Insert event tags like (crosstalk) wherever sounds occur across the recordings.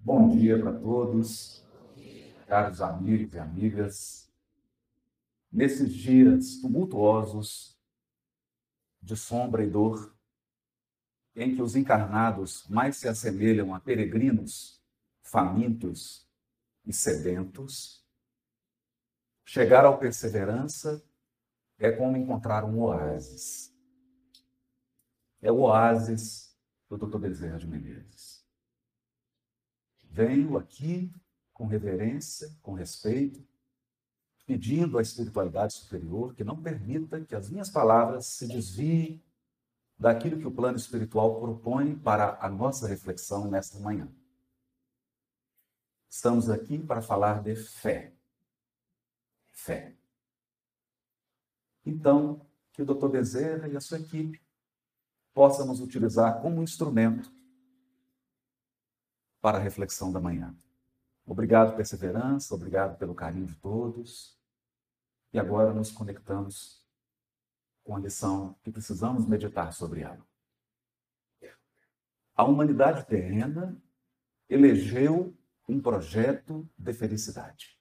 Bom dia para todos, caros amigos e amigas. Nesses dias tumultuosos de sombra e dor, em que os encarnados mais se assemelham a peregrinos famintos e sedentos, chegar ao perseverança é como encontrar um oásis. É o oásis do Dr. Bezerra de Menezes. Venho aqui com reverência, com respeito, pedindo à espiritualidade superior que não permita que as minhas palavras se desviem daquilo que o plano espiritual propõe para a nossa reflexão nesta manhã. Estamos aqui para falar de fé. Fé. Então, que o Dr. Bezerra e a sua equipe possam nos utilizar como instrumento para a reflexão da manhã. Obrigado perseverança, obrigado pelo carinho de todos. E agora nos conectamos com a lição que precisamos meditar sobre ela. A humanidade terrena elegeu um projeto de felicidade.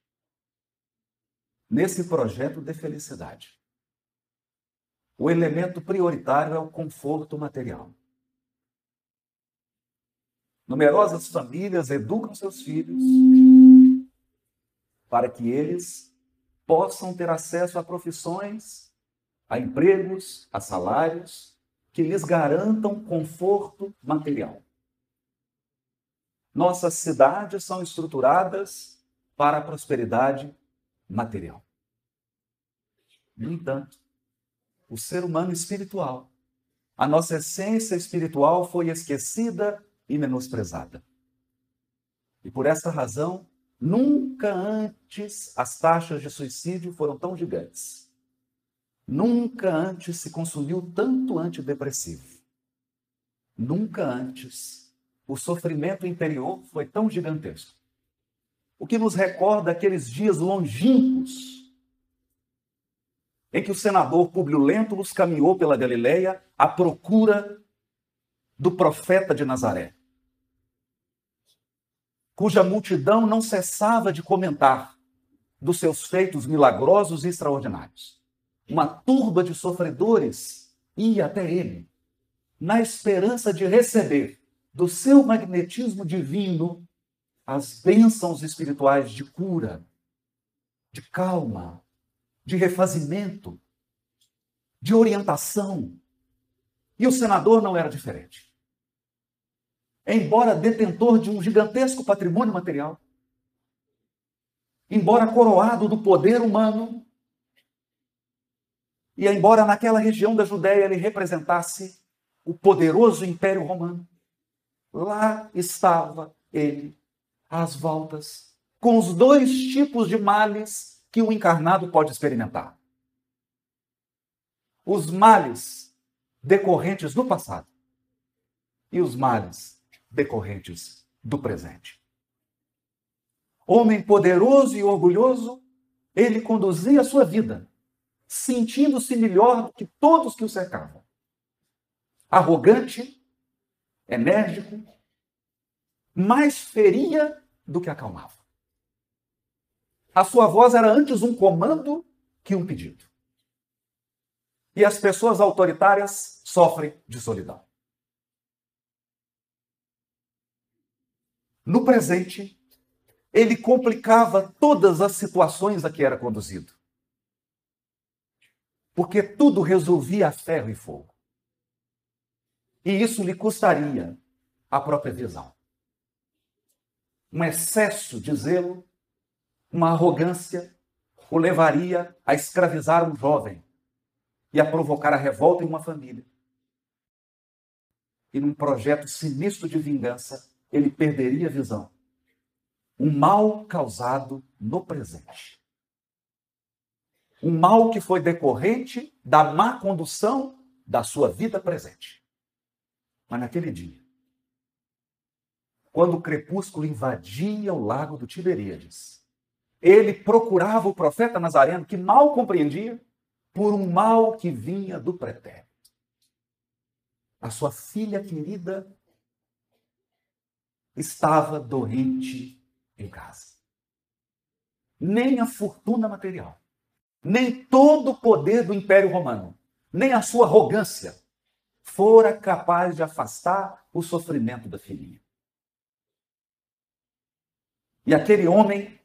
Nesse projeto de felicidade, o elemento prioritário é o conforto material. Numerosas famílias educam seus filhos para que eles possam ter acesso a profissões, a empregos, a salários que lhes garantam conforto material. Nossas cidades são estruturadas para a prosperidade material. No entanto, o ser humano espiritual, a nossa essência espiritual foi esquecida e menosprezada. E por essa razão, nunca antes as taxas de suicídio foram tão gigantes. Nunca antes se consumiu tanto antidepressivo. Nunca antes o sofrimento interior foi tão gigantesco. O que nos recorda aqueles dias longínquos em que o senador Publio Lentulus caminhou pela Galileia à procura do profeta de Nazaré cuja multidão não cessava de comentar dos seus feitos milagrosos e extraordinários. Uma turba de sofredores ia até ele, na esperança de receber do seu magnetismo divino as bênçãos espirituais de cura, de calma, de refazimento, de orientação. E o senador não era diferente embora detentor de um gigantesco patrimônio material, embora coroado do poder humano, e embora naquela região da Judéia ele representasse o poderoso Império Romano, lá estava ele, às voltas, com os dois tipos de males que o encarnado pode experimentar: os males decorrentes do passado e os males decorrentes do presente. Homem poderoso e orgulhoso, ele conduzia a sua vida, sentindo-se melhor do que todos que o cercavam. Arrogante, enérgico, mais feria do que acalmava. A sua voz era antes um comando que um pedido. E as pessoas autoritárias sofrem de solidão. No presente, ele complicava todas as situações a que era conduzido. Porque tudo resolvia a ferro e fogo. E isso lhe custaria a própria visão. Um excesso de zelo, uma arrogância, o levaria a escravizar um jovem e a provocar a revolta em uma família. E num projeto sinistro de vingança, ele perderia a visão. Um mal causado no presente. Um mal que foi decorrente da má condução da sua vida presente. Mas naquele dia, quando o crepúsculo invadia o lago do Tiberíades, ele procurava o profeta Nazareno, que mal compreendia, por um mal que vinha do pretérito. A sua filha querida estava doente em casa. Nem a fortuna material, nem todo o poder do Império Romano, nem a sua arrogância fora capaz de afastar o sofrimento da filhinha. E aquele homem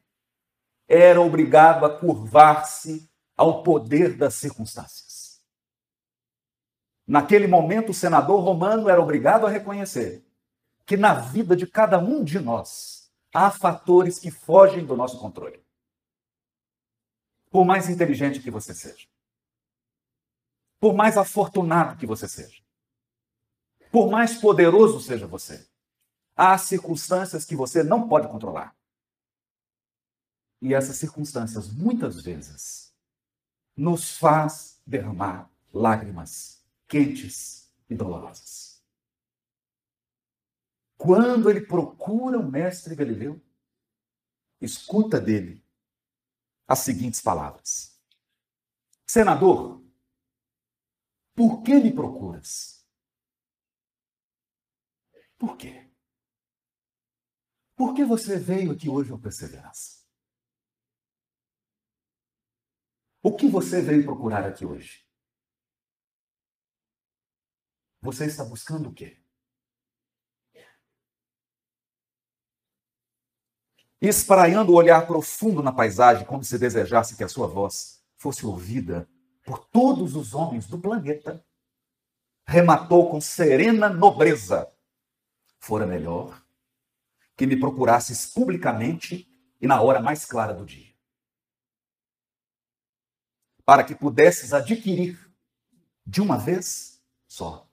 era obrigado a curvar-se ao poder das circunstâncias. Naquele momento, o senador romano era obrigado a reconhecer que na vida de cada um de nós há fatores que fogem do nosso controle. Por mais inteligente que você seja, por mais afortunado que você seja, por mais poderoso seja você, há circunstâncias que você não pode controlar. E essas circunstâncias, muitas vezes, nos faz derramar lágrimas quentes e dolorosas. Quando ele procura o mestre Galileu, escuta dele as seguintes palavras: Senador, por que me procuras? Por quê? Por que você veio aqui hoje ao Perseverança? O que você veio procurar aqui hoje? Você está buscando o quê? Espraiando o olhar profundo na paisagem, como se desejasse que a sua voz fosse ouvida por todos os homens do planeta, rematou com serena nobreza: Fora melhor que me procurasses publicamente e na hora mais clara do dia. Para que pudesses adquirir de uma vez só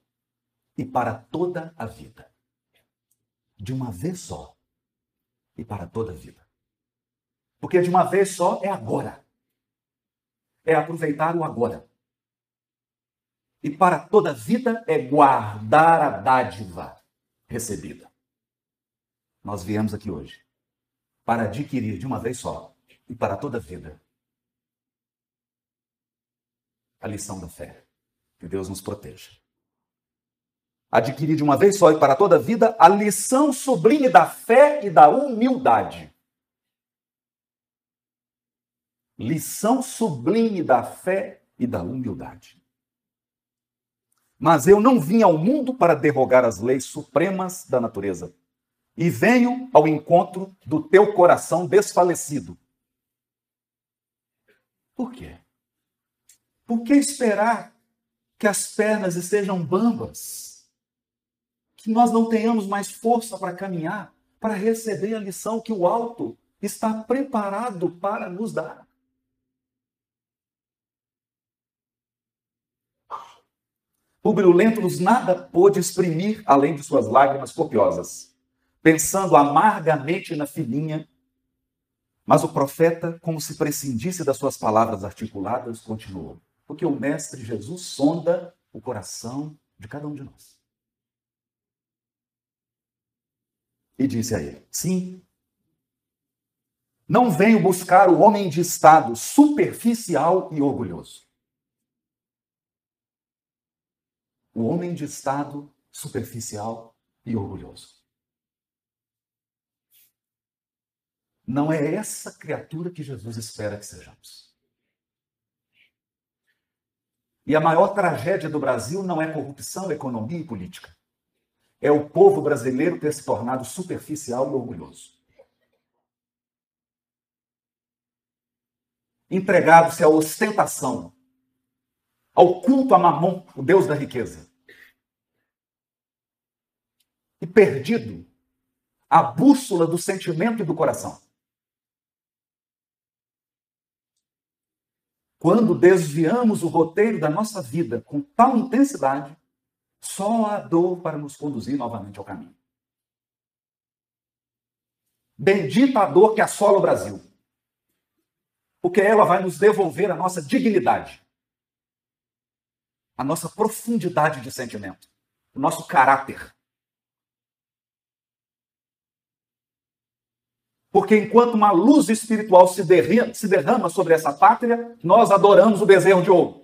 e para toda a vida. De uma vez só e para toda a vida. Porque de uma vez só é agora. É aproveitar o agora. E para toda a vida é guardar a dádiva recebida. Nós viemos aqui hoje para adquirir de uma vez só e para toda a vida a lição da fé. Que Deus nos proteja. Adquirir de uma vez só e para toda a vida a lição sublime da fé e da humildade. Lição sublime da fé e da humildade. Mas eu não vim ao mundo para derrogar as leis supremas da natureza. E venho ao encontro do teu coração desfalecido. Por quê? Por que esperar que as pernas estejam bambas? Que nós não tenhamos mais força para caminhar, para receber a lição que o alto está preparado para nos dar. Públio Lentulus nada pôde exprimir além de suas lágrimas copiosas, pensando amargamente na filhinha. Mas o profeta, como se prescindisse das suas palavras articuladas, continuou. Porque o Mestre Jesus sonda o coração de cada um de nós. E disse a ele: Sim, não venho buscar o homem de estado superficial e orgulhoso. O homem de estado superficial e orgulhoso. Não é essa criatura que Jesus espera que sejamos. E a maior tragédia do Brasil não é corrupção, economia e política. É o povo brasileiro ter se tornado superficial e orgulhoso. Entregado-se à ostentação, ao culto a Mamon, o Deus da riqueza. E perdido a bússola do sentimento e do coração. Quando desviamos o roteiro da nossa vida com tal intensidade, só há dor para nos conduzir novamente ao caminho. Bendita a dor que assola o Brasil, porque ela vai nos devolver a nossa dignidade, a nossa profundidade de sentimento, o nosso caráter. Porque enquanto uma luz espiritual se derrama, se derrama sobre essa pátria, nós adoramos o bezerro de ouro.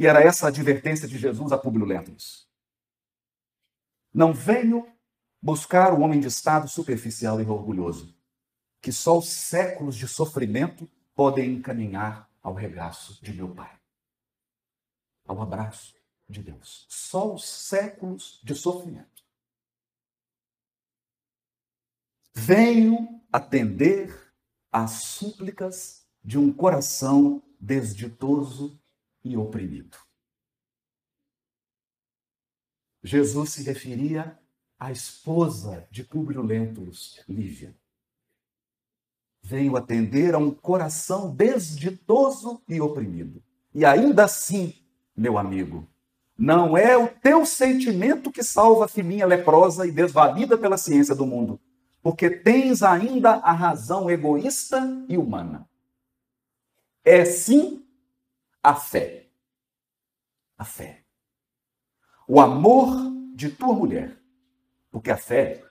E era essa a advertência de Jesus a Públio Lentulus. Não venho buscar o homem de estado superficial e orgulhoso, que só os séculos de sofrimento podem encaminhar ao regaço de meu Pai, ao abraço de Deus. Só os séculos de sofrimento. Venho atender às súplicas de um coração desditoso e oprimido. Jesus se referia à esposa de Públio Lentulus, Lívia. Venho atender a um coração desditoso e oprimido. E ainda assim, meu amigo, não é o teu sentimento que salva a filhinha leprosa e desvalida pela ciência do mundo, porque tens ainda a razão egoísta e humana. É sim a fé. A fé. O amor de tua mulher. Porque a fé,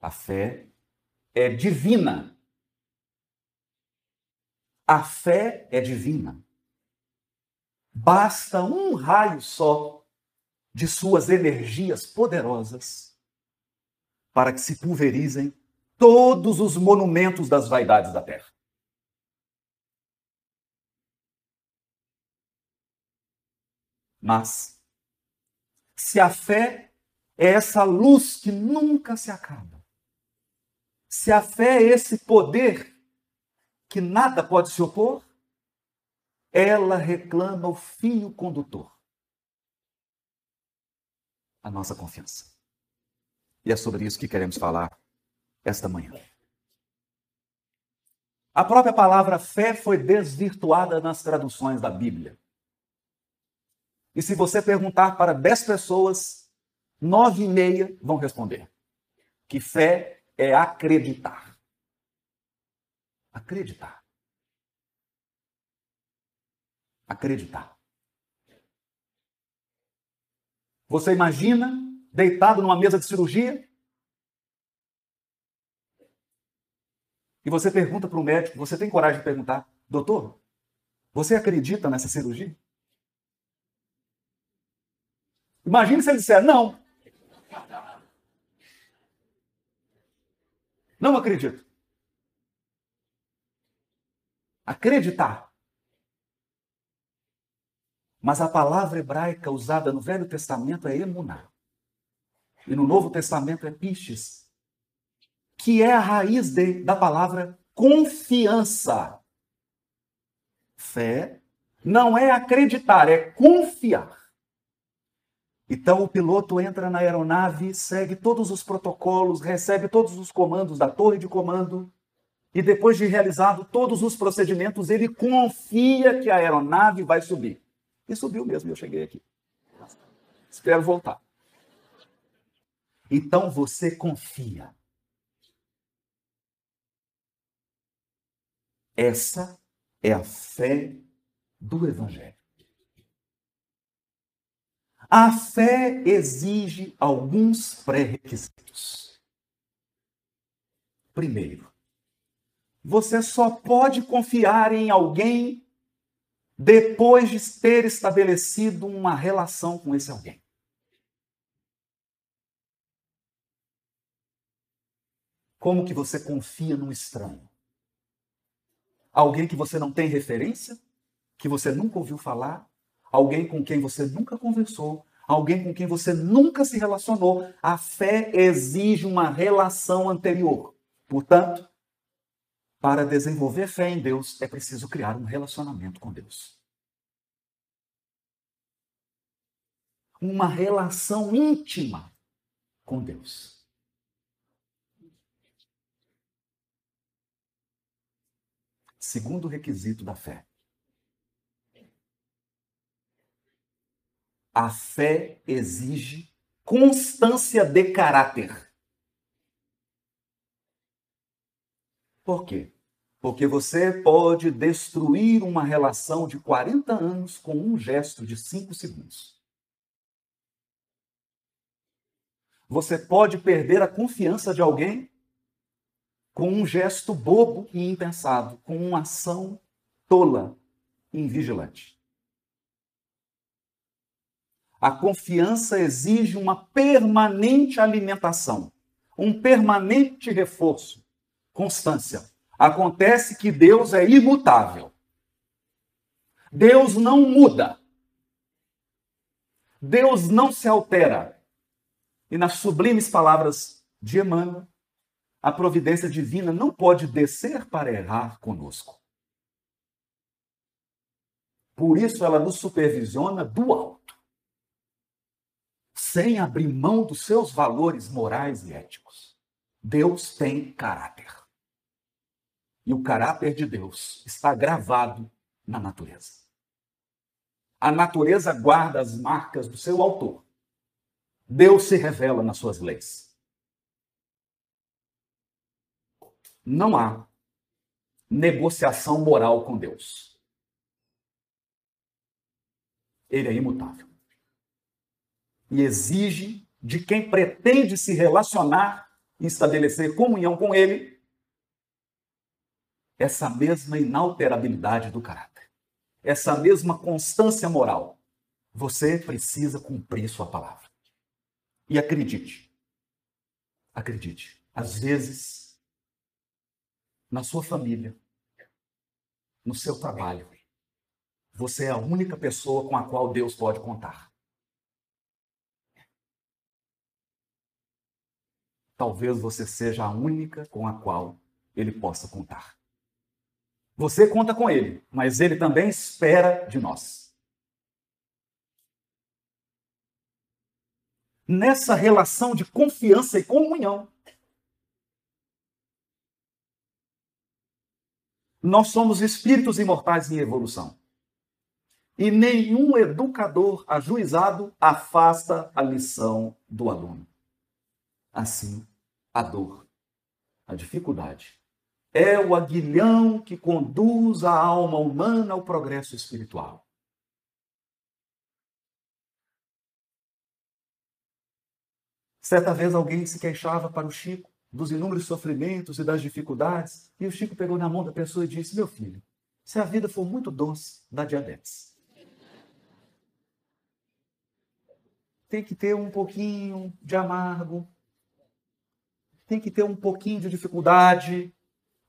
a fé é divina. A fé é divina. Basta um raio só de suas energias poderosas para que se pulverizem todos os monumentos das vaidades da terra. Mas, se a fé é essa luz que nunca se acaba, se a fé é esse poder que nada pode se opor, ela reclama o fio condutor. A nossa confiança. E é sobre isso que queremos falar esta manhã. A própria palavra fé foi desvirtuada nas traduções da Bíblia. E se você perguntar para dez pessoas, nove e meia vão responder que fé é acreditar. Acreditar. Acreditar. Você imagina deitado numa mesa de cirurgia e você pergunta para o médico, você tem coragem de perguntar, doutor, você acredita nessa cirurgia? Imagine se ele disser não. Não acredito. Acreditar. Mas a palavra hebraica usada no Velho Testamento é emuná. E no Novo Testamento é pistes, que é a raiz de, da palavra confiança. Fé não é acreditar, é confiar. Então o piloto entra na aeronave, segue todos os protocolos, recebe todos os comandos da torre de comando e depois de realizado todos os procedimentos, ele confia que a aeronave vai subir. E subiu mesmo, eu cheguei aqui. Espero voltar. Então você confia. Essa é a fé do Evangelho. A fé exige alguns pré-requisitos. Primeiro, você só pode confiar em alguém depois de ter estabelecido uma relação com esse alguém. Como que você confia num estranho? Alguém que você não tem referência, que você nunca ouviu falar, alguém com quem você nunca conversou, alguém com quem você nunca se relacionou. A fé exige uma relação anterior. Portanto, para desenvolver fé em Deus, é preciso criar um relacionamento com Deus. Uma relação íntima com Deus. Segundo requisito da fé A fé exige constância de caráter. Por quê? Porque você pode destruir uma relação de 40 anos com um gesto de 5 segundos. Você pode perder a confiança de alguém com um gesto bobo e impensado, com uma ação tola e invigilante. A confiança exige uma permanente alimentação, um permanente reforço, constância. Acontece que Deus é imutável. Deus não muda. Deus não se altera. E nas sublimes palavras de Emmanuel, a providência divina não pode descer para errar conosco. Por isso ela nos supervisiona do alto, sem abrir mão dos seus valores morais e éticos. Deus tem caráter. E o caráter de Deus está gravado na natureza. A natureza guarda as marcas do seu autor. Deus se revela nas suas leis. Não há negociação moral com Deus. Ele é imutável. E exige de quem pretende se relacionar e estabelecer comunhão com Ele essa mesma inalterabilidade do caráter essa mesma constância moral, você precisa cumprir sua palavra. E acredite, acredite, às vezes, na sua família, no seu trabalho, você é a única pessoa com a qual Deus pode contar. Talvez você seja a única com a qual ele possa contar. Você conta com ele, mas ele também espera de nós. Nessa relação de confiança e comunhão, nós somos espíritos imortais em evolução. E nenhum educador ajuizado afasta a lição do aluno. Assim, a dor, a dificuldade, é o aguilhão que conduz a alma humana ao progresso espiritual. Certa vez alguém se queixava para o Chico dos inúmeros sofrimentos e das dificuldades, e o Chico pegou na mão da pessoa e disse: Meu filho, se a vida for muito doce, dá diabetes. Tem que ter um pouquinho de amargo, tem que ter um pouquinho de dificuldade,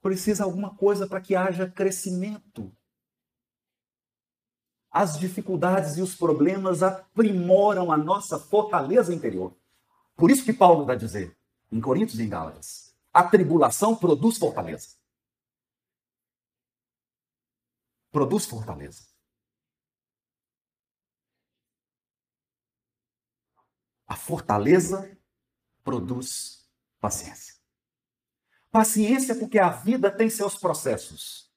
precisa alguma coisa para que haja crescimento. As dificuldades e os problemas aprimoram a nossa fortaleza interior. Por isso que Paulo vai dizer, em Coríntios e em Gálatas, a tribulação produz fortaleza. Produz fortaleza. A fortaleza produz paciência. Paciência, porque a vida tem seus processos.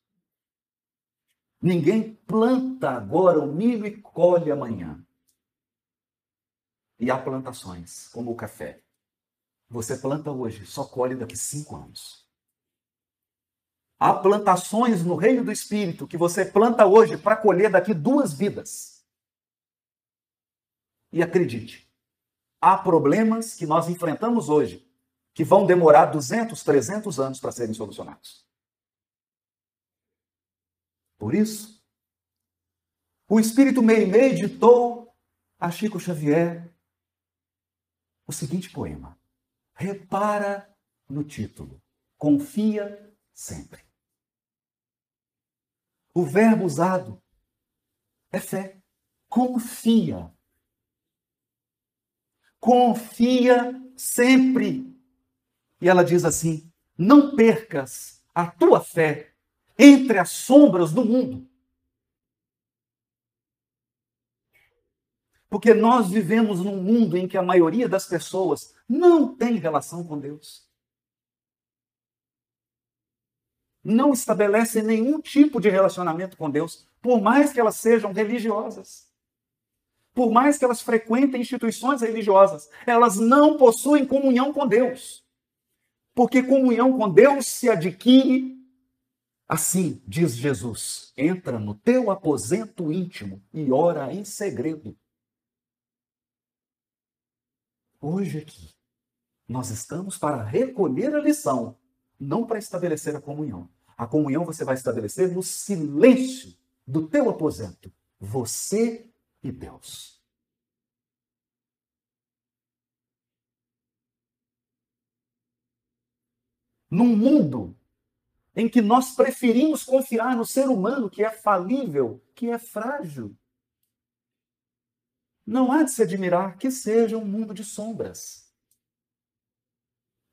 Ninguém planta agora o milho e colhe amanhã. E há plantações, como o café. Você planta hoje, só colhe daqui cinco anos. Há plantações no reino do Espírito que você planta hoje para colher daqui duas vidas. E acredite, há problemas que nós enfrentamos hoje que vão demorar 200, 300 anos para serem solucionados. Por isso, o Espírito Meimei ditou a Chico Xavier o seguinte poema. Repara no título. Confia sempre. O verbo usado é fé. Confia. Confia sempre. E ela diz assim: Não percas a tua fé entre as sombras do mundo. Porque nós vivemos num mundo em que a maioria das pessoas não tem relação com Deus. Não estabelecem nenhum tipo de relacionamento com Deus, por mais que elas sejam religiosas. Por mais que elas frequentem instituições religiosas, elas não possuem comunhão com Deus porque comunhão com Deus se adquire assim, diz Jesus: entra no teu aposento íntimo e ora em segredo. Hoje aqui, nós estamos para recolher a lição, não para estabelecer a comunhão. A comunhão você vai estabelecer no silêncio do teu aposento, você e Deus. Num mundo em que nós preferimos confiar no ser humano que é falível, que é frágil. Não há de se admirar que seja um mundo de sombras.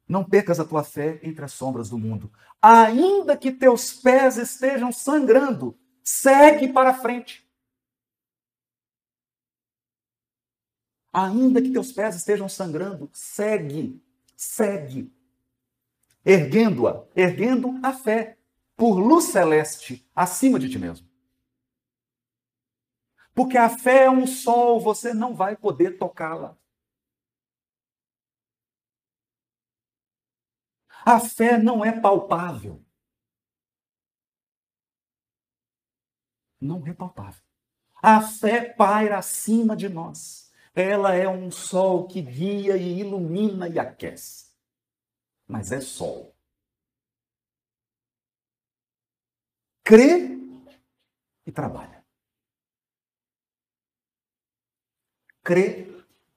Não percas a tua fé entre as sombras do mundo. Ainda que teus pés estejam sangrando, segue para frente. Ainda que teus pés estejam sangrando, segue, segue. Erguendo-a, erguendo a fé por luz celeste acima de ti mesmo. Porque a fé é um sol, você não vai poder tocá-la. A fé não é palpável. Não é palpável. A fé paira acima de nós. Ela é um sol que guia e ilumina e aquece. Mas é sol. Crê e trabalha. Crê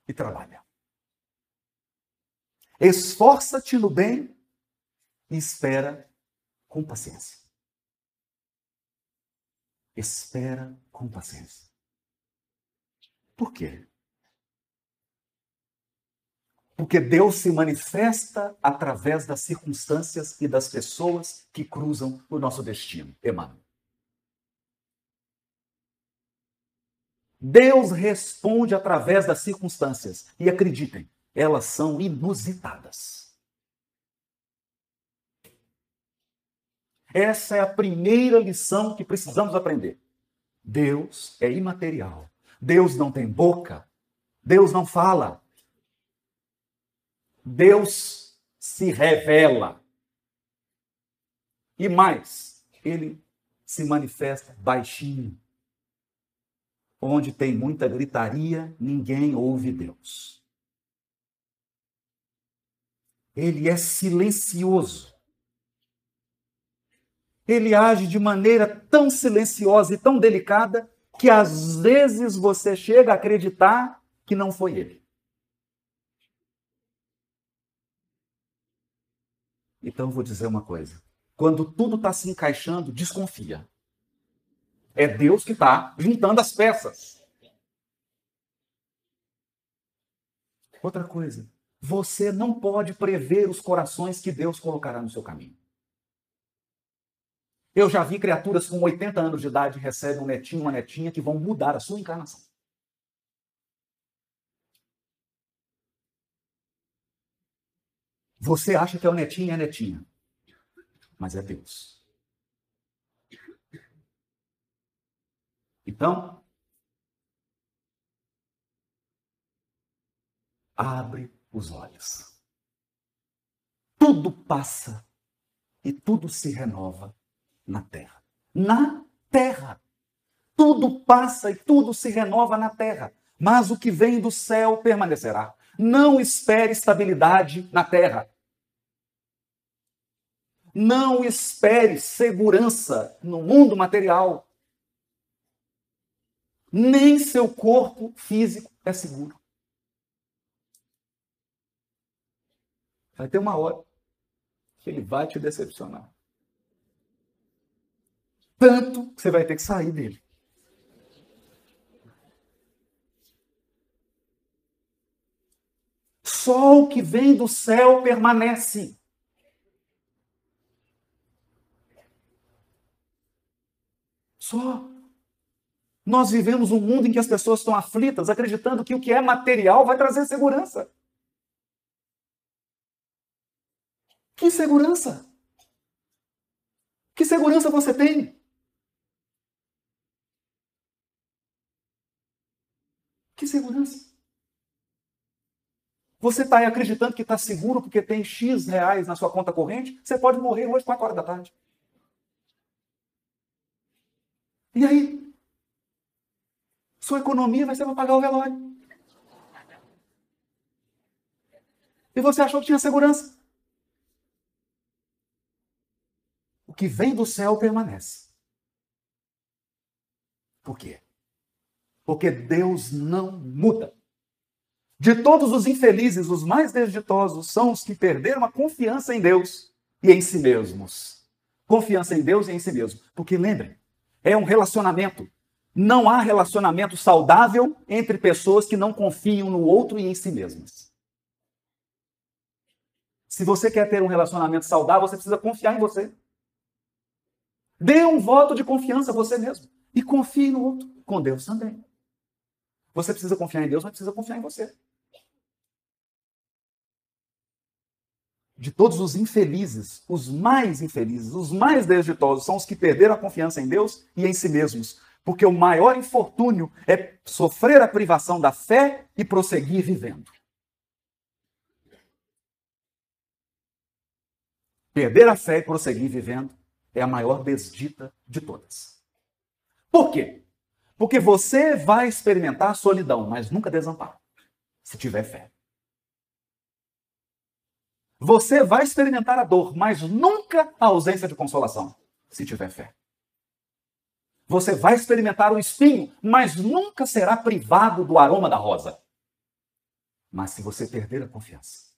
e trabalha. Esforça-te no bem e espera com paciência. Espera com paciência. Por quê? Porque Deus se manifesta através das circunstâncias e das pessoas que cruzam o nosso destino. Emmanuel. Deus responde através das circunstâncias. E acreditem, elas são inusitadas. Essa é a primeira lição que precisamos aprender. Deus é imaterial. Deus não tem boca. Deus não fala. Deus se revela. E mais, ele se manifesta baixinho. Onde tem muita gritaria, ninguém ouve Deus. Ele é silencioso ele age de maneira tão silenciosa e tão delicada que às vezes você chega a acreditar que não foi ele. Então vou dizer uma coisa: quando tudo está se encaixando, desconfia. É Deus que está juntando as peças. Outra coisa, você não pode prever os corações que Deus colocará no seu caminho. Eu já vi criaturas com 80 anos de idade recebem um netinho, uma netinha que vão mudar a sua encarnação. Você acha que é o netinho e é a netinha, mas é Deus. Então, abre os olhos. Tudo passa e tudo se renova na terra. Na terra. Tudo passa e tudo se renova na terra. Mas o que vem do céu permanecerá. Não espere estabilidade na terra. Não espere segurança no mundo material. Nem seu corpo físico é seguro. Vai ter uma hora que ele vai te decepcionar. Tanto que você vai ter que sair dele. Só o que vem do céu permanece. Só. Nós vivemos um mundo em que as pessoas estão aflitas, acreditando que o que é material vai trazer segurança. Que segurança? Que segurança você tem? Que segurança? Você está acreditando que está seguro porque tem X reais na sua conta corrente? Você pode morrer hoje, 4 horas da tarde. E aí? Sua economia vai ser para pagar o velório. E você achou que tinha segurança? O que vem do céu permanece. Por quê? Porque Deus não muda. De todos os infelizes, os mais desditosos são os que perderam a confiança em Deus. e em si mesmos. Confiança em Deus e em si mesmo. Porque lembrem, é um relacionamento. Não há relacionamento saudável entre pessoas que não confiam no outro e em si mesmas. Se você quer ter um relacionamento saudável, você precisa confiar em você. Dê um voto de confiança a você mesmo. E confie no outro. Com Deus também. Você precisa confiar em Deus, mas precisa confiar em você. De todos os infelizes, os mais infelizes, os mais desditosos são os que perderam a confiança em Deus e em si mesmos. Porque o maior infortúnio é sofrer a privação da fé e prosseguir vivendo. Perder a fé e prosseguir vivendo é a maior desdita de todas. Por quê? Porque você vai experimentar solidão, mas nunca desamparo, se tiver fé. Você vai experimentar a dor, mas nunca a ausência de consolação, se tiver fé. Você vai experimentar o espinho, mas nunca será privado do aroma da rosa. Mas se você perder a confiança,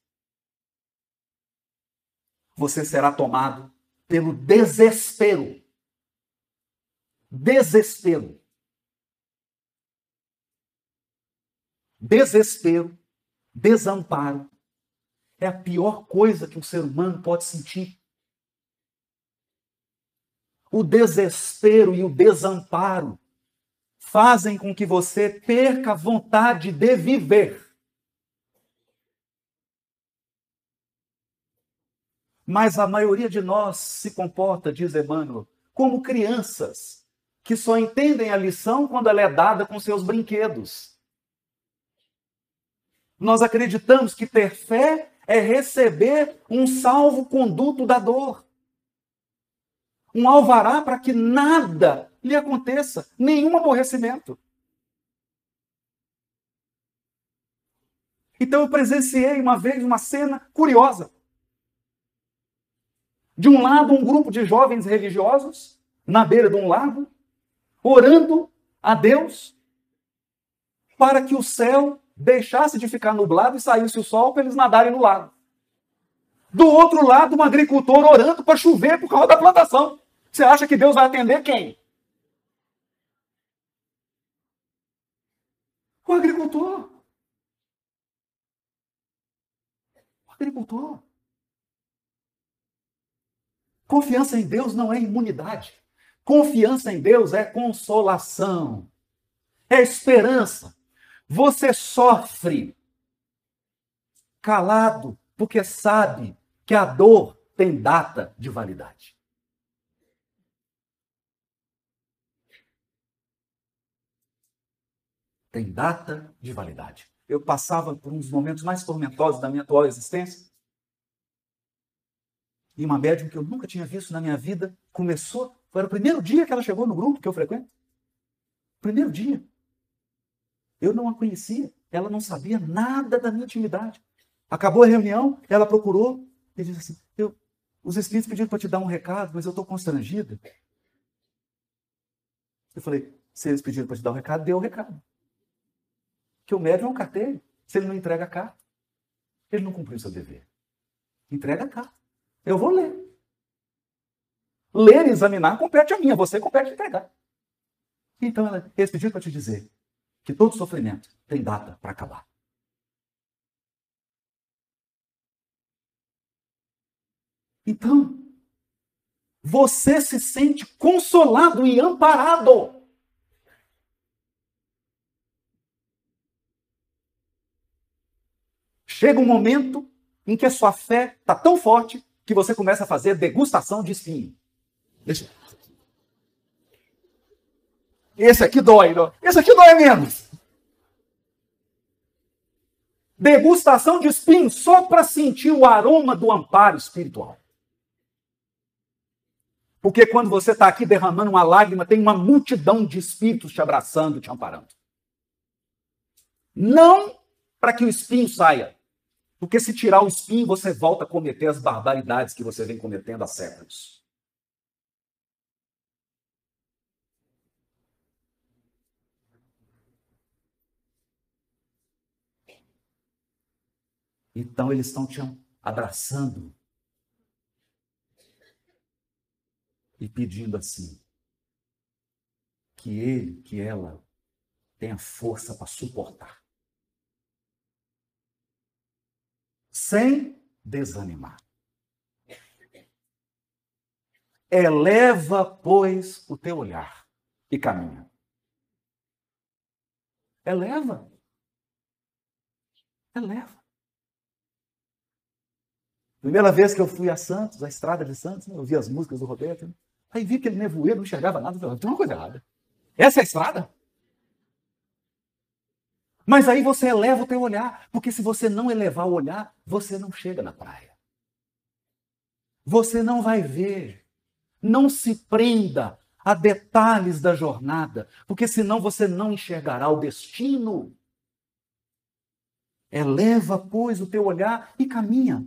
você será tomado pelo desespero. Desespero. Desespero, desamparo é a pior coisa que um ser humano pode sentir. O desespero e o desamparo fazem com que você perca a vontade de viver. Mas a maioria de nós se comporta, diz Emmanuel, como crianças que só entendem a lição quando ela é dada com seus brinquedos. Nós acreditamos que ter fé é receber um salvo-conduto da dor. Um alvará para que nada lhe aconteça, nenhum aborrecimento. Então eu presenciei uma vez uma cena curiosa. De um lado, um grupo de jovens religiosos, na beira de um lago, orando a Deus para que o céu deixasse de ficar nublado e saísse o sol para eles nadarem no lago. Do outro lado, um agricultor orando para chover por causa da plantação. Você acha que Deus vai atender quem? O agricultor. O agricultor. Confiança em Deus não é imunidade. Confiança em Deus é consolação, é esperança. Você sofre calado porque sabe que a dor tem data de validade. Tem data de validade. Eu passava por um dos momentos mais tormentosos da minha atual existência e uma médium que eu nunca tinha visto na minha vida começou. Foi o primeiro dia que ela chegou no grupo que eu frequento. Primeiro dia. Eu não a conhecia. Ela não sabia nada da minha intimidade. Acabou a reunião, ela procurou e disse assim: eu, Os espíritos pediram para te dar um recado, mas eu estou constrangida. Eu falei: Se eles pediram para te dar um recado, dê o recado. Que o médium é um carteiro. Se ele não entrega a carta, ele não cumpriu seu dever. Entrega a carta. Eu vou ler. Ler e examinar compete a mim, a você compete entregar. Então, ela, eles pediram para te dizer que todo sofrimento tem data para acabar. Então, você se sente consolado e amparado. Chega um momento em que a sua fé está tão forte que você começa a fazer degustação de espinho. Deixa. Esse aqui dói, não? esse aqui dói menos. Degustação de espinho só para sentir o aroma do amparo espiritual. Porque quando você está aqui derramando uma lágrima, tem uma multidão de espíritos te abraçando, te amparando. Não para que o espinho saia, porque se tirar o espinho, você volta a cometer as barbaridades que você vem cometendo há séculos. Então eles estão te abraçando. e pedindo assim: que ele, que ela tenha força para suportar. Sem desanimar. Eleva, pois, o teu olhar e caminha. Eleva. Eleva. Primeira vez que eu fui a Santos, a estrada de Santos, né, eu vi as músicas do Roberto. Né, aí vi aquele nevoeiro, não enxergava nada. Falei, tem uma coisa errada. Essa é a estrada? Mas aí você eleva o teu olhar, porque se você não elevar o olhar, você não chega na praia. Você não vai ver. Não se prenda a detalhes da jornada, porque senão você não enxergará o destino. Eleva, pois, o teu olhar e caminha,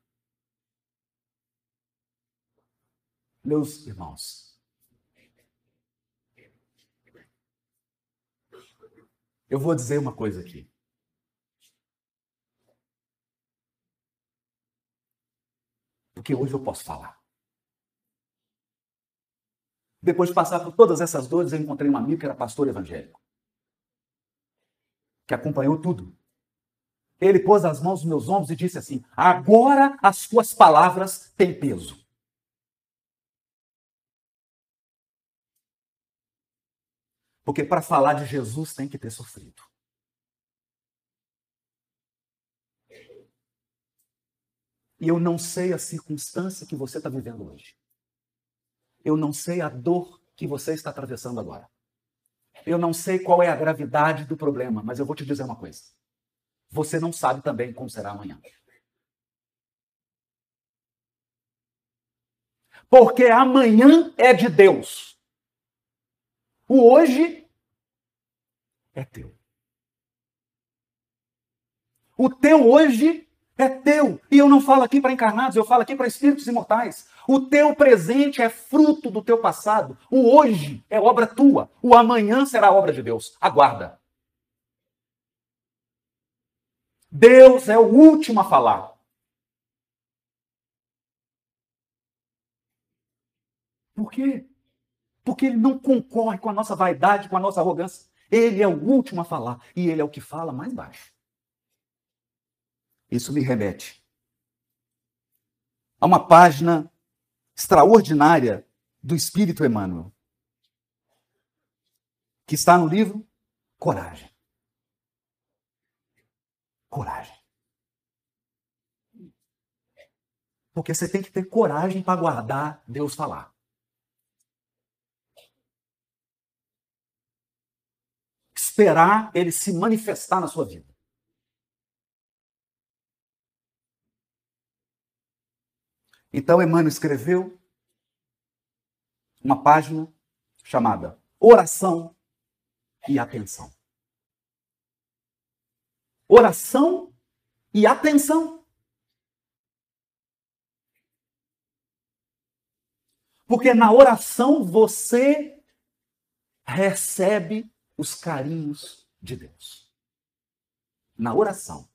Meus irmãos, eu vou dizer uma coisa aqui. Porque hoje eu posso falar. Depois de passar por todas essas dores, eu encontrei um amigo que era pastor evangélico, que acompanhou tudo. Ele pôs as mãos nos meus ombros e disse assim: Agora as tuas palavras têm peso. Porque para falar de Jesus tem que ter sofrido. E eu não sei a circunstância que você está vivendo hoje. Eu não sei a dor que você está atravessando agora. Eu não sei qual é a gravidade do problema, mas eu vou te dizer uma coisa. Você não sabe também como será amanhã. Porque amanhã é de Deus. O hoje é teu. O teu hoje é teu. E eu não falo aqui para encarnados, eu falo aqui para espíritos imortais. O teu presente é fruto do teu passado. O hoje é obra tua. O amanhã será obra de Deus. Aguarda. Deus é o último a falar. Por quê? Porque ele não concorre com a nossa vaidade, com a nossa arrogância. Ele é o último a falar e ele é o que fala mais baixo. Isso me remete a uma página extraordinária do Espírito Emmanuel, que está no livro Coragem. Coragem. Porque você tem que ter coragem para guardar Deus falar. Esperar ele se manifestar na sua vida. Então Emmanuel escreveu uma página chamada Oração e Atenção. Oração e atenção. Porque na oração você recebe os carinhos de Deus. Na oração,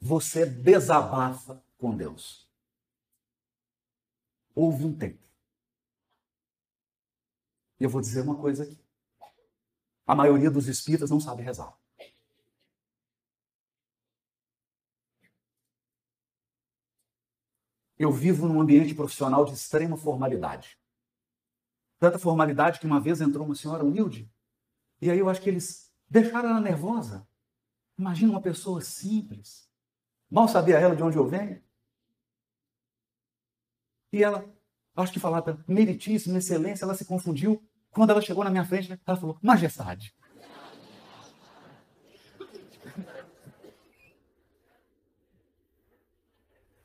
você desabafa com Deus. Houve um tempo. E eu vou dizer uma coisa aqui. A maioria dos espíritas não sabe rezar. Eu vivo num ambiente profissional de extrema formalidade. Tanta formalidade que uma vez entrou uma senhora humilde. E aí eu acho que eles deixaram ela nervosa. Imagina uma pessoa simples. Mal sabia ela de onde eu venho. E ela, acho que falava meritíssima, excelência, ela se confundiu. Quando ela chegou na minha frente, né, ela falou, majestade.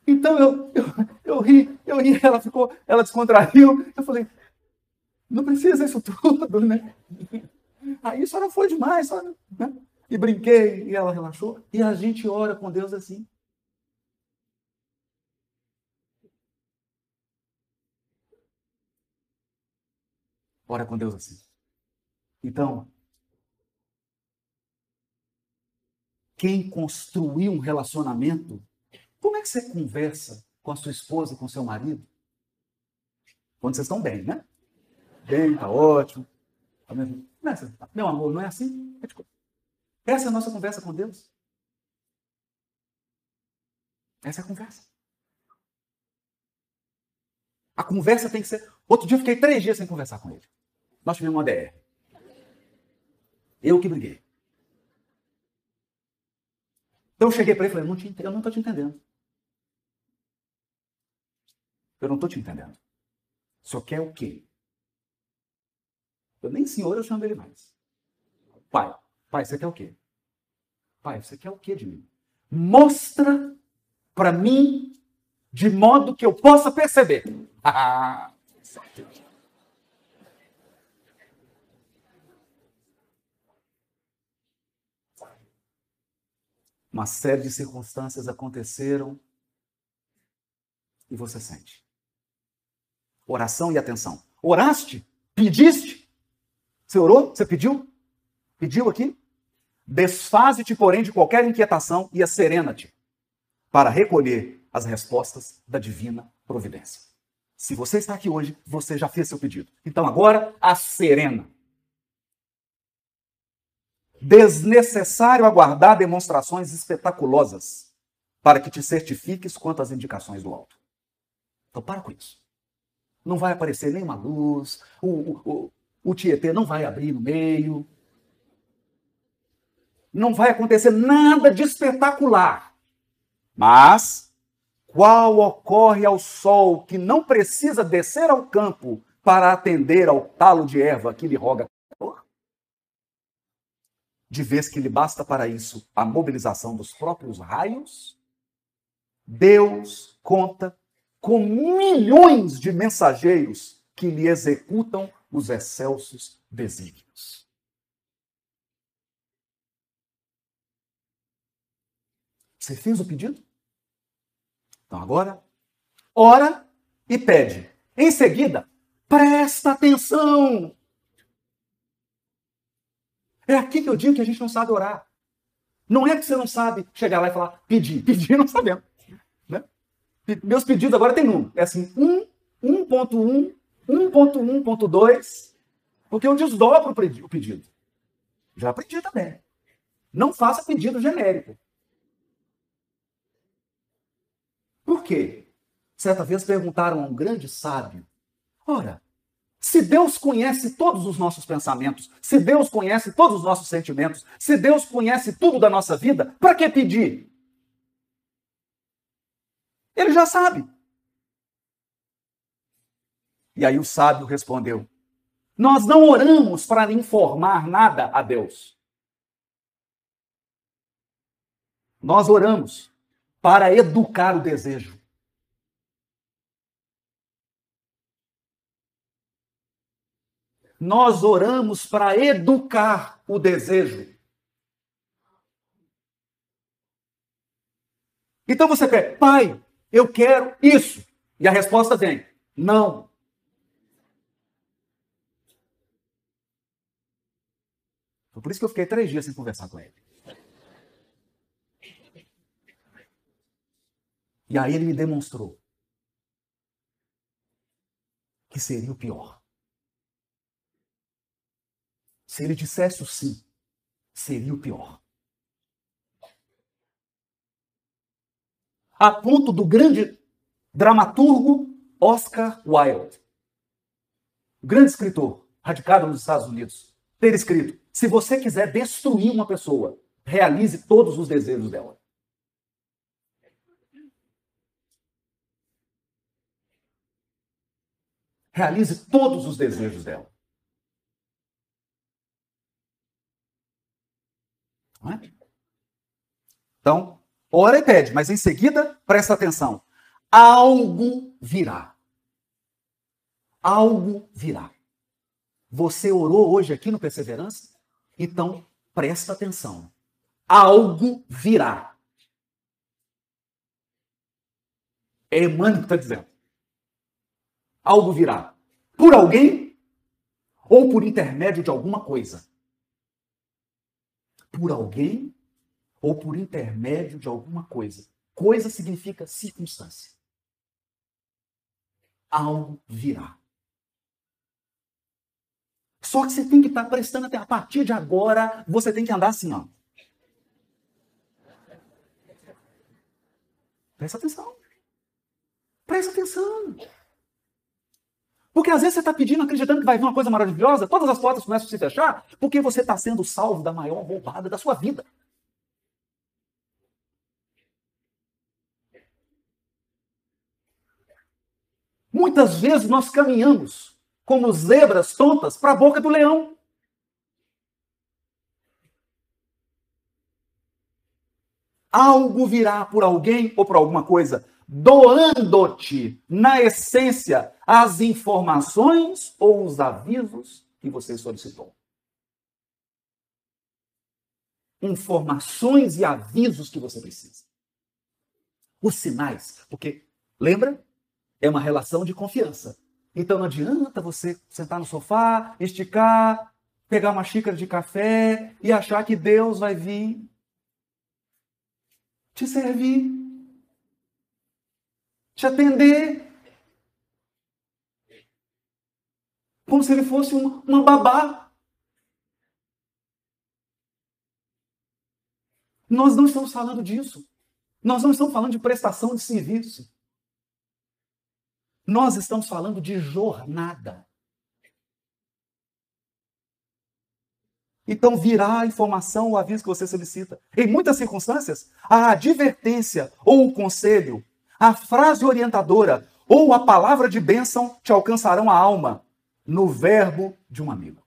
Então eu, eu, eu ri, eu ri, ela ficou, ela descontraiu. Eu falei, não precisa isso tudo, né? Aí a senhora foi demais, sabe? Né? E brinquei, e ela relaxou. E a gente ora com Deus assim. Ora com Deus assim. Então, quem construiu um relacionamento, como é que você conversa com a sua esposa, com o seu marido? Quando vocês estão bem, né? Bem, tá ótimo. Tá Meu amor, não é assim? É essa é a nossa conversa com Deus. Essa é a conversa. A conversa tem que ser. Outro dia eu fiquei três dias sem conversar com ele. Nós tivemos uma DR. Eu que briguei. Então eu cheguei para ele e falei, não te, eu não estou te entendendo. Eu não estou te entendendo. Só quer o quê? Eu nem senhor eu chamo ele mais. Pai, pai, você quer o quê? Pai, você quer o quê de mim? Mostra para mim de modo que eu possa perceber. (laughs) Uma série de circunstâncias aconteceram e você sente. Oração e atenção. Oraste? Pediste? Você orou? Você pediu? Pediu aqui? Desfaze-te, porém, de qualquer inquietação e acerena-te para recolher as respostas da divina providência. Se você está aqui hoje, você já fez seu pedido. Então agora, a serena desnecessário aguardar demonstrações espetaculosas para que te certifiques quanto às indicações do alto. Então para com isso. Não vai aparecer nenhuma luz, o, o, o Tietê não vai abrir no meio. Não vai acontecer nada de espetacular. Mas qual ocorre ao sol que não precisa descer ao campo para atender ao talo de erva que lhe roga de vez que lhe basta para isso a mobilização dos próprios raios, Deus conta com milhões de mensageiros que lhe executam os excelsos desígnios. Você fez o pedido? Então agora, ora e pede. Em seguida, presta atenção é aqui que eu digo que a gente não sabe orar. Não é que você não sabe chegar lá e falar, pedir. (laughs) Pedir não sabemos. Né? Meus pedidos agora tem número. É assim, 1, 1.1, 1.1.2, porque eu desdobro o pedido. Já aprendi também. Não faça pedido genérico. Por quê? Certa vez perguntaram a um grande sábio: Ora, se Deus conhece todos os nossos pensamentos, se Deus conhece todos os nossos sentimentos, se Deus conhece tudo da nossa vida, para que pedir? Ele já sabe. E aí o sábio respondeu: Nós não oramos para informar nada a Deus. Nós oramos para educar o desejo. nós oramos para educar o desejo. Então você pede, pai, eu quero isso. E a resposta vem, não. Foi por isso que eu fiquei três dias sem conversar com ele. E aí ele me demonstrou que seria o pior. Se ele dissesse o sim, seria o pior. A ponto do grande dramaturgo Oscar Wilde, grande escritor, radicado nos Estados Unidos, ter escrito: se você quiser destruir uma pessoa, realize todos os desejos dela. Realize todos os desejos dela. É? Então, ora e pede, mas em seguida, presta atenção. Algo virá. Algo virá. Você orou hoje aqui no Perseverança? Então, presta atenção. Algo virá. É Emmanuel que está dizendo. Algo virá. Por alguém ou por intermédio de alguma coisa. Por alguém ou por intermédio de alguma coisa. Coisa significa circunstância. Algo virá. Só que você tem que estar tá prestando até a partir de agora, você tem que andar assim, ó. Presta atenção. Presta atenção. Porque às vezes você está pedindo, acreditando que vai vir uma coisa maravilhosa, todas as portas começam a se fechar, porque você está sendo salvo da maior roubada da sua vida. Muitas vezes nós caminhamos como zebras tontas para a boca do leão. Algo virá por alguém ou por alguma coisa, doando-te, na essência, as informações ou os avisos que você solicitou. Informações e avisos que você precisa. Os sinais, porque lembra? É uma relação de confiança. Então não adianta você sentar no sofá, esticar, pegar uma xícara de café e achar que Deus vai vir te servir, te atender. Como se ele fosse uma, babá. Nós não estamos falando disso. Nós não estamos falando de prestação de serviço. Nós estamos falando de jornada. Então virá a informação, o aviso que você solicita. Em muitas circunstâncias, a advertência ou o conselho, a frase orientadora ou a palavra de bênção te alcançarão a alma no verbo de um amigo.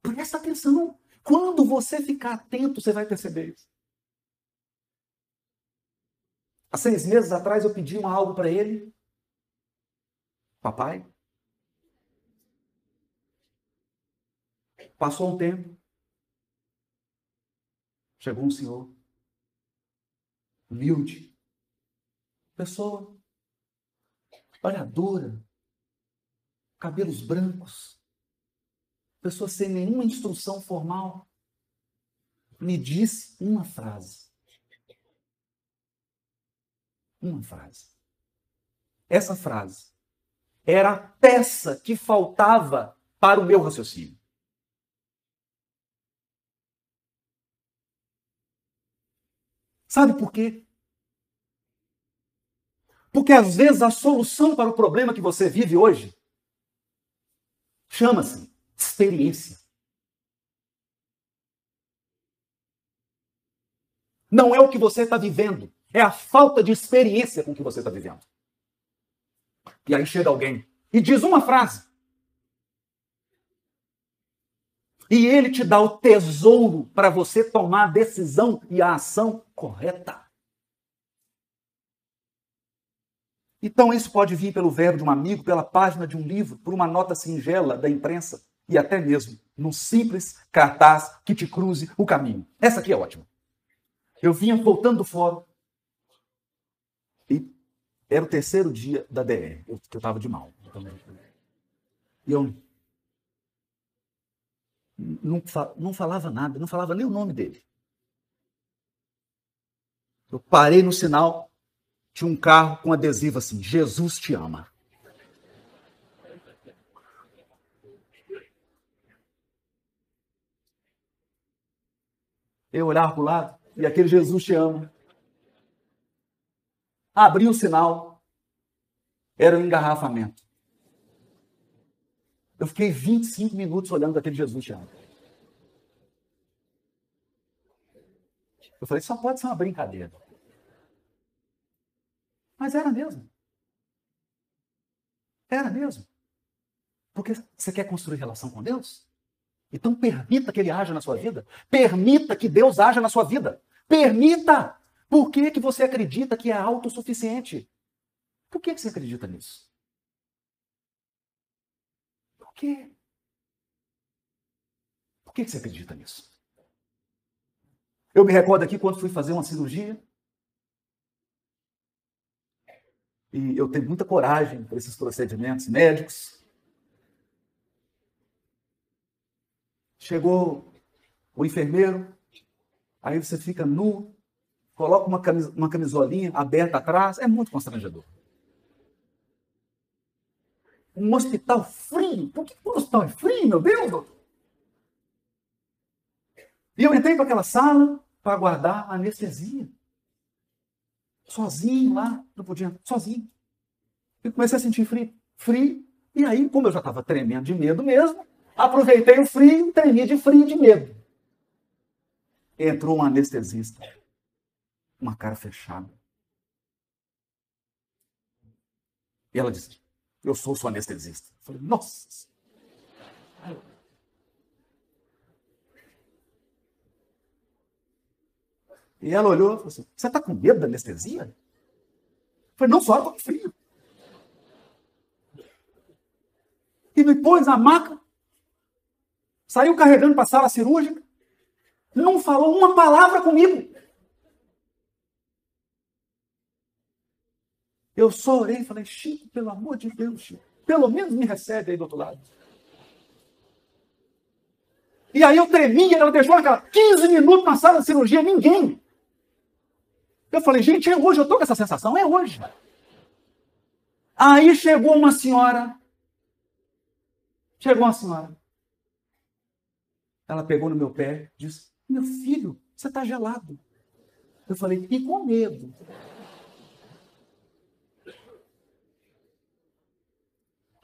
Presta atenção. Quando você ficar atento, você vai perceber isso. Há seis meses atrás eu pedi uma algo para ele. Papai. Passou um tempo. Chegou um senhor. Humilde. Pessoa. Olhadora. Cabelos brancos. Pessoa sem nenhuma instrução formal. Me disse uma frase. Uma frase. Essa frase era a peça que faltava para o meu raciocínio. Sabe por quê? Porque às vezes a solução para o problema que você vive hoje chama-se experiência. Não é o que você está vivendo. É a falta de experiência com que você está vivendo. E aí chega alguém e diz uma frase. E ele te dá o tesouro para você tomar a decisão e a ação correta. Então, isso pode vir pelo verbo de um amigo, pela página de um livro, por uma nota singela da imprensa e até mesmo num simples cartaz que te cruze o caminho. Essa aqui é ótima. Eu vinha voltando do fórum era o terceiro dia da DR, eu, eu estava de mal. E eu não, não falava nada, não falava nem o nome dele. Eu parei no sinal, tinha um carro com adesivo assim: Jesus te ama. Eu olhava para o lado e aquele Jesus te ama abri o sinal, era um engarrafamento. Eu fiquei 25 minutos olhando aquele Jesus Tiago. Eu falei, só pode ser uma brincadeira. Mas era mesmo. Era mesmo. Porque você quer construir relação com Deus? Então permita que Ele haja na sua vida. Permita que Deus haja na sua vida. Permita. Por que, que você acredita que é autossuficiente? Por que, que você acredita nisso? quê? Por que você acredita nisso? Eu me recordo aqui quando fui fazer uma cirurgia. E eu tenho muita coragem para esses procedimentos médicos. Chegou o enfermeiro, aí você fica nu, coloca uma, camis uma camisolinha aberta atrás, é muito constrangedor. Um hospital frio? Por que o hospital é frio, meu Deus? E eu entrei para aquela sala para aguardar anestesia. Sozinho lá, não podia, sozinho. E comecei a sentir frio, frio. E aí, como eu já estava tremendo de medo mesmo, aproveitei o frio, tremi de frio e de medo. Entrou um anestesista, uma cara fechada. E ela disse: Eu sou sua anestesista. Eu falei: Nossa. E ela olhou e falou assim: Você está com medo da anestesia? Eu falei: Não, só estou com frio. E me pôs na maca, saiu carregando para a sala cirúrgica, não falou uma palavra comigo. Eu só orei e falei: Chico, pelo amor de Deus, Chico, pelo menos me recebe aí do outro lado. E aí eu tremia, ela deixou aquela 15 minutos na sala de cirurgia, ninguém. Eu falei, gente, é hoje, eu estou com essa sensação, é hoje. Aí chegou uma senhora. Chegou uma senhora. Ela pegou no meu pé e disse: Meu filho, você está gelado. Eu falei, e com medo.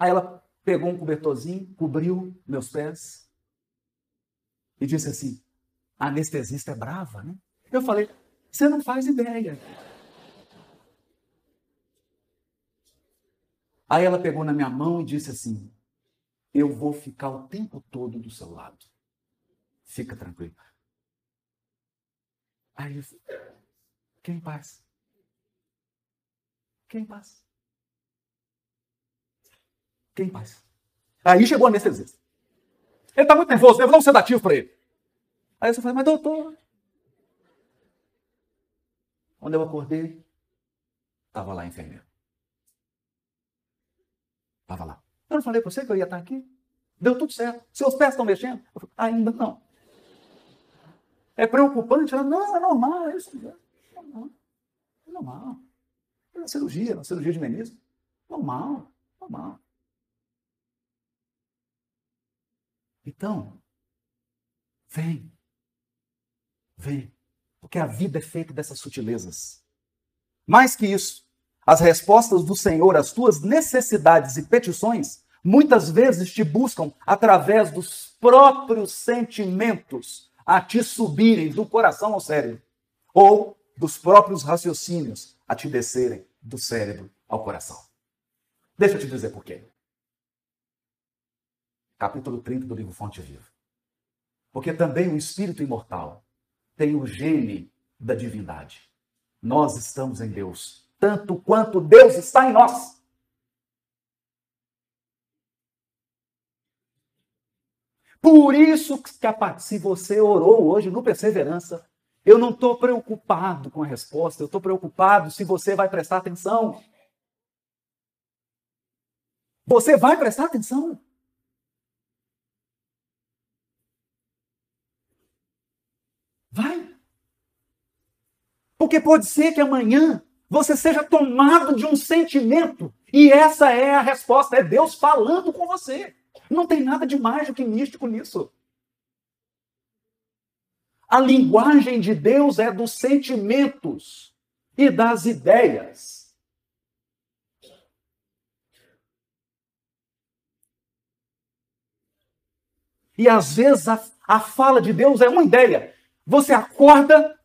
Aí ela pegou um cobertorzinho, cobriu meus pés e disse assim: a anestesista é brava, né? Eu falei, você não faz ideia. Aí ela pegou na minha mão e disse assim: Eu vou ficar o tempo todo do seu lado. Fica tranquilo. Aí eu quem paz? Quem paz? Quem paz? Aí chegou a anestesista. Ele está muito nervoso, levou um sedativo para ele. Aí eu falei, mas doutor, quando eu acordei, estava lá a enfermeira. Estava lá. Eu não falei para você que eu ia estar aqui? Deu tudo certo. Seus pés estão mexendo? Falei, Ainda não. É preocupante? Ela, não, é normal. É isso. É normal. É normal. É uma cirurgia, uma cirurgia de menisco. Normal. Normal. Então, vem. Vem. Porque a vida é feita dessas sutilezas. Mais que isso, as respostas do Senhor às tuas necessidades e petições muitas vezes te buscam através dos próprios sentimentos a te subirem do coração ao cérebro, ou dos próprios raciocínios a te descerem do cérebro ao coração. Deixa eu te dizer por quê. Capítulo 30 do livro Fonte Viva. Porque também o espírito imortal tem o gene da divindade. Nós estamos em Deus, tanto quanto Deus está em nós. Por isso que se você orou hoje no Perseverança, eu não estou preocupado com a resposta, eu estou preocupado se você vai prestar atenção. Você vai prestar atenção? Vai. Porque pode ser que amanhã você seja tomado de um sentimento e essa é a resposta, é Deus falando com você. Não tem nada de mágico e místico nisso. A linguagem de Deus é dos sentimentos e das ideias. E às vezes a, a fala de Deus é uma ideia. Você acorda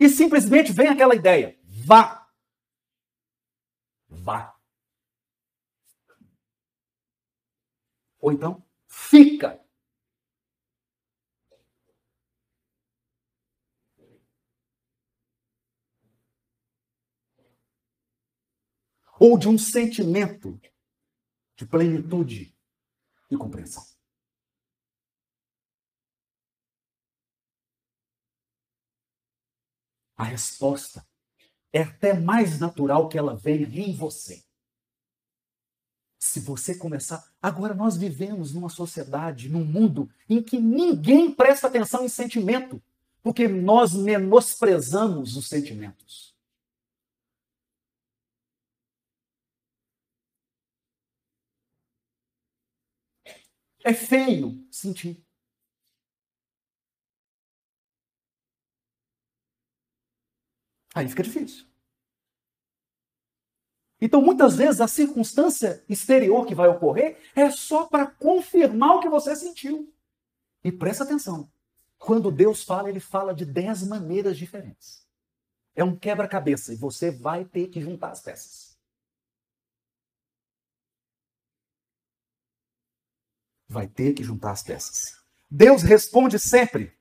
e simplesmente vem aquela ideia: vá. Vá. Ou então, fica. Ou de um sentimento de plenitude, e compreensão. A resposta é até mais natural que ela venha em você. Se você começar. Agora, nós vivemos numa sociedade, num mundo em que ninguém presta atenção em sentimento, porque nós menosprezamos os sentimentos. É feio sentir. Aí fica difícil. Então, muitas vezes, a circunstância exterior que vai ocorrer é só para confirmar o que você sentiu. E presta atenção: quando Deus fala, ele fala de dez maneiras diferentes. É um quebra-cabeça e você vai ter que juntar as peças. Vai ter que juntar as peças. Deus responde sempre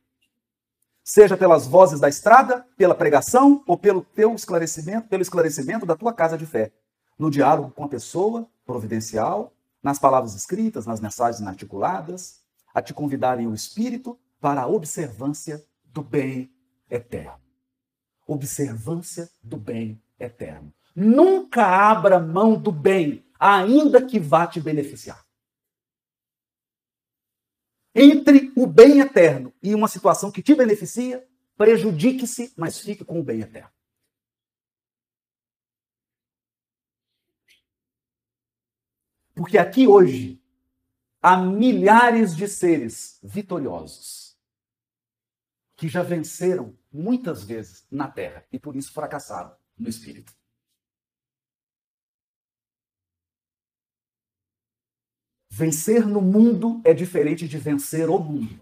seja pelas vozes da estrada, pela pregação ou pelo teu esclarecimento, pelo esclarecimento da tua casa de fé, no diálogo com a pessoa providencial, nas palavras escritas, nas mensagens articuladas, a te convidarem o espírito para a observância do bem eterno. Observância do bem eterno. Nunca abra mão do bem, ainda que vá te beneficiar. Entre o bem eterno e uma situação que te beneficia, prejudique-se, mas fique com o bem eterno. Porque aqui hoje há milhares de seres vitoriosos que já venceram muitas vezes na terra e por isso fracassaram no espírito. Vencer no mundo é diferente de vencer o mundo.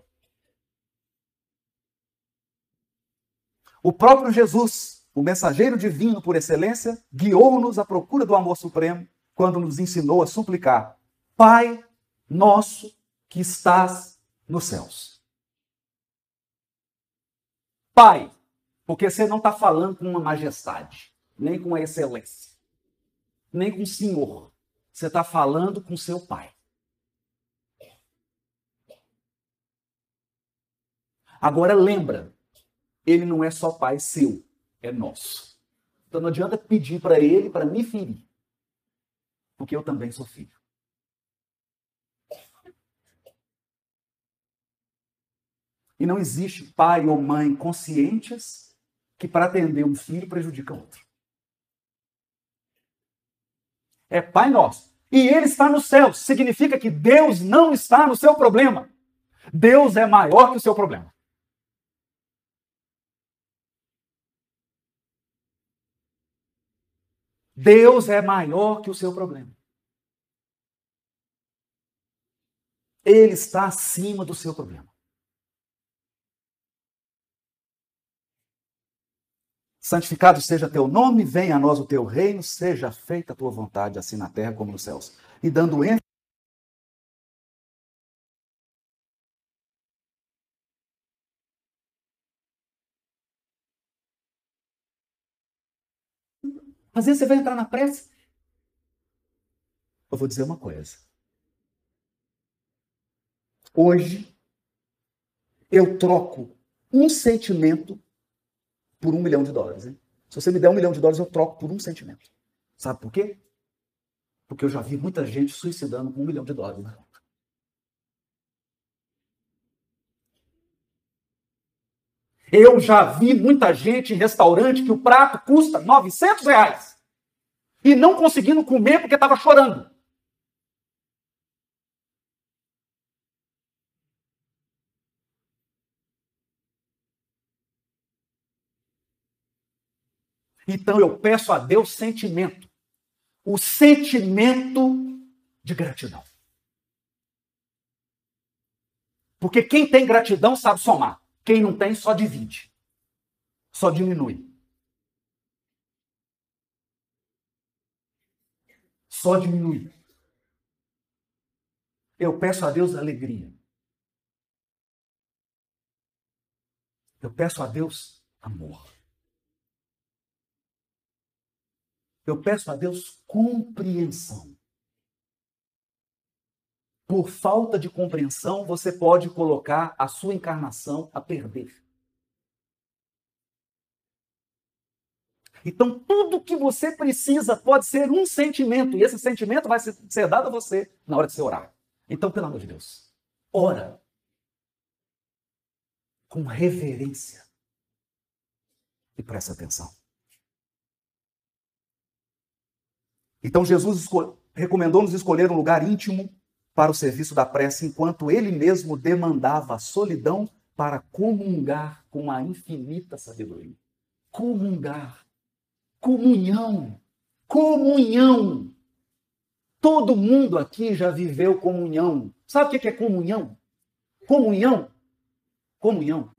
O próprio Jesus, o mensageiro divino por excelência, guiou-nos à procura do amor supremo quando nos ensinou a suplicar: Pai nosso que estás nos céus. Pai, porque você não está falando com uma majestade, nem com uma excelência, nem com o Senhor. Você está falando com seu Pai. Agora lembra, ele não é só pai seu, é nosso. Então não adianta pedir para ele para me ferir, porque eu também sou filho. E não existe pai ou mãe conscientes que para atender um filho prejudica outro. É Pai Nosso. E Ele está no céu. Significa que Deus não está no seu problema. Deus é maior que o seu problema. Deus é maior que o seu problema. Ele está acima do seu problema. Santificado seja teu nome, venha a nós o teu reino, seja feita a tua vontade, assim na terra como nos céus. E dando ênfase Às vezes você vai entrar na prece. Eu vou dizer uma coisa. Hoje, eu troco um sentimento por um milhão de dólares. Hein? Se você me der um milhão de dólares, eu troco por um sentimento. Sabe por quê? Porque eu já vi muita gente suicidando com um milhão de dólares. Né? Eu já vi muita gente em restaurante que o prato custa 900 reais e não conseguindo comer porque estava chorando. Então eu peço a Deus sentimento. O sentimento de gratidão. Porque quem tem gratidão sabe somar. Quem não tem, só divide. Só diminui. Só diminui. Eu peço a Deus alegria. Eu peço a Deus amor. Eu peço a Deus compreensão. Por falta de compreensão, você pode colocar a sua encarnação a perder. Então, tudo que você precisa pode ser um sentimento, e esse sentimento vai ser dado a você na hora de você orar. Então, pelo amor de Deus, ora com reverência e presta atenção. Então, Jesus recomendou-nos escolher um lugar íntimo para o serviço da prece, enquanto ele mesmo demandava a solidão para comungar com a infinita sabedoria. Comungar. Comunhão. Comunhão. Todo mundo aqui já viveu comunhão. Sabe o que é comunhão? Comunhão. Comunhão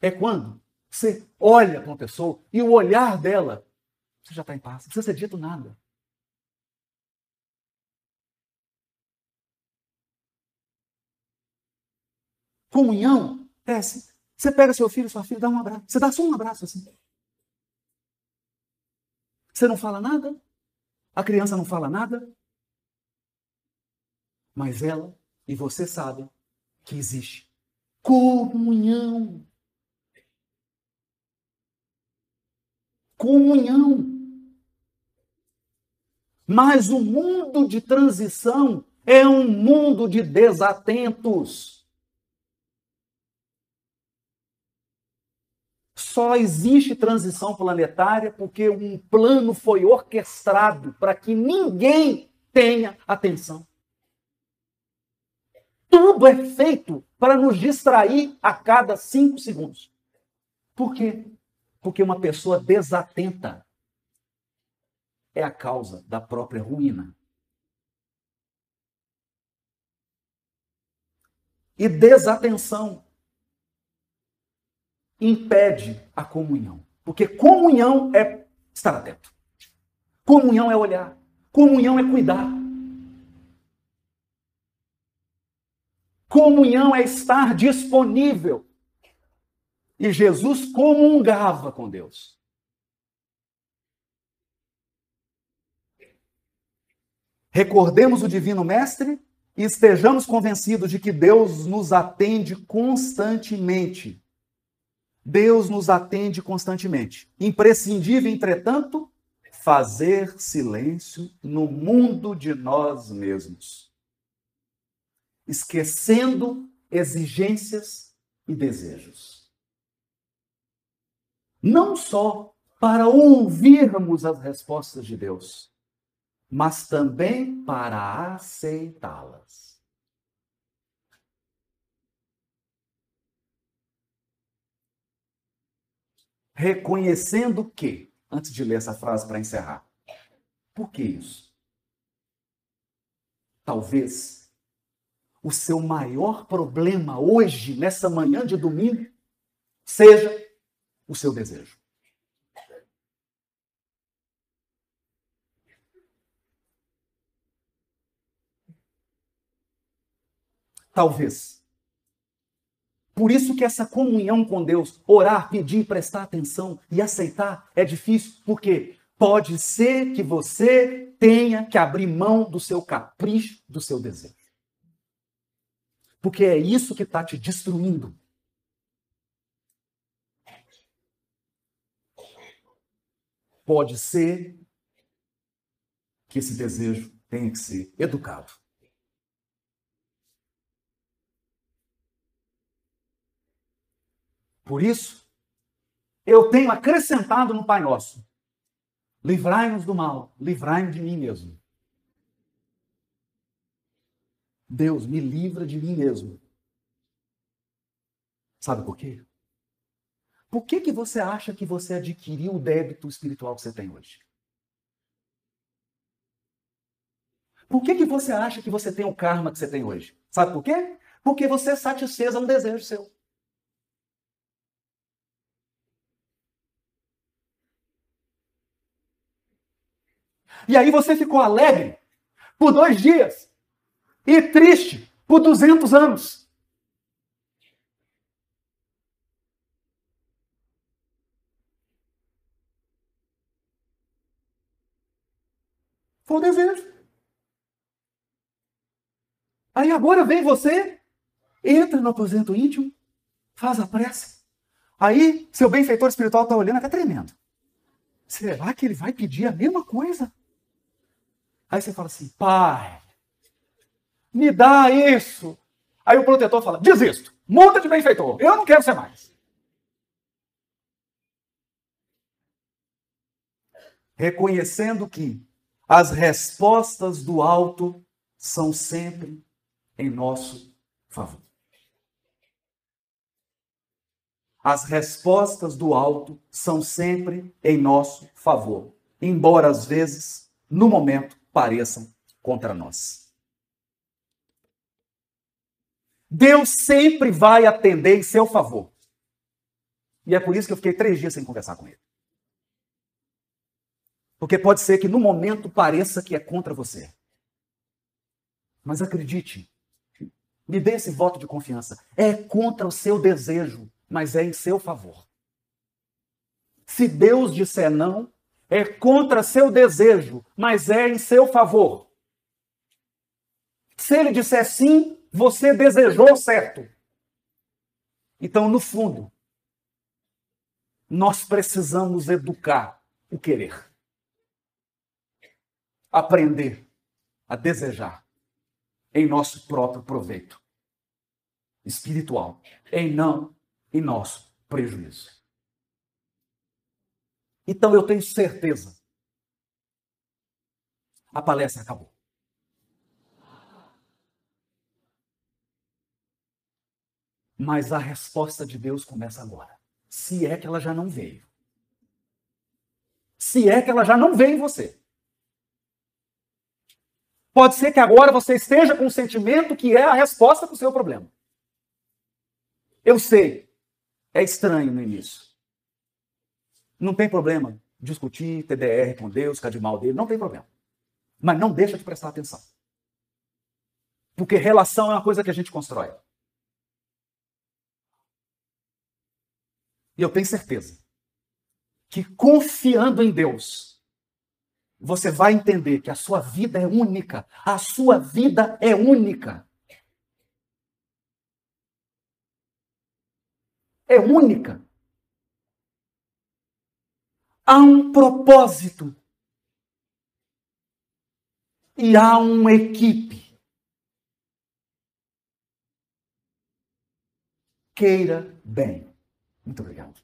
é quando você olha para uma pessoa e o olhar dela, você já está em paz. Não precisa ser dito nada. Comunhão é assim. Você pega seu filho, sua filha, dá um abraço. Você dá só um abraço assim. Você não fala nada, a criança não fala nada, mas ela e você sabem que existe comunhão. Comunhão. Mas o mundo de transição é um mundo de desatentos. Só existe transição planetária porque um plano foi orquestrado para que ninguém tenha atenção. Tudo é feito para nos distrair a cada cinco segundos. Por quê? Porque uma pessoa desatenta é a causa da própria ruína. E desatenção impede a comunhão. Porque comunhão é estar atento. Comunhão é olhar. Comunhão é cuidar. Comunhão é estar disponível. E Jesus comungava com Deus. Recordemos o Divino Mestre e estejamos convencidos de que Deus nos atende constantemente Deus nos atende constantemente. Imprescindível, entretanto, fazer silêncio no mundo de nós mesmos, esquecendo exigências e desejos. Não só para ouvirmos as respostas de Deus, mas também para aceitá-las. Reconhecendo que, antes de ler essa frase para encerrar, por que isso? Talvez o seu maior problema hoje, nessa manhã de domingo, seja o seu desejo. Talvez por isso que essa comunhão com Deus, orar, pedir, prestar atenção e aceitar é difícil, porque pode ser que você tenha que abrir mão do seu capricho, do seu desejo. Porque é isso que está te destruindo. Pode ser que esse desejo tenha que ser educado. Por isso, eu tenho acrescentado no Pai Nosso: livrai-nos do mal, livrai-nos de mim mesmo. Deus me livra de mim mesmo. Sabe por quê? Por que, que você acha que você adquiriu o débito espiritual que você tem hoje? Por que, que você acha que você tem o karma que você tem hoje? Sabe por quê? Porque você satisfez um desejo seu. E aí você ficou alegre por dois dias e triste por 200 anos. Foi o desejo. Aí agora vem você, entra no aposento íntimo, faz a prece. Aí seu benfeitor espiritual está olhando até tremendo. Será que ele vai pedir a mesma coisa? Aí você fala assim, pai, me dá isso. Aí o protetor fala, desisto, muda de benfeitor, eu não quero ser mais. Reconhecendo que as respostas do alto são sempre em nosso favor. As respostas do alto são sempre em nosso favor, embora às vezes, no momento, pareçam contra nós. Deus sempre vai atender em seu favor. E é por isso que eu fiquei três dias sem conversar com ele. Porque pode ser que no momento pareça que é contra você. Mas acredite, me dê esse voto de confiança. É contra o seu desejo, mas é em seu favor. Se Deus disser não, é contra seu desejo, mas é em seu favor. Se ele disser sim, você desejou certo. Então, no fundo, nós precisamos educar o querer. Aprender a desejar em nosso próprio proveito espiritual, em não em nosso prejuízo. Então eu tenho certeza. A palestra acabou. Mas a resposta de Deus começa agora. Se é que ela já não veio. Se é que ela já não veio em você. Pode ser que agora você esteja com um sentimento que é a resposta para o seu problema. Eu sei, é estranho no início. Não tem problema discutir TDR com Deus, de mal dele, não tem problema. Mas não deixa de prestar atenção. Porque relação é uma coisa que a gente constrói. E eu tenho certeza que confiando em Deus, você vai entender que a sua vida é única. A sua vida é única. É única. Há um propósito. E há uma equipe. Queira bem. Muito obrigado.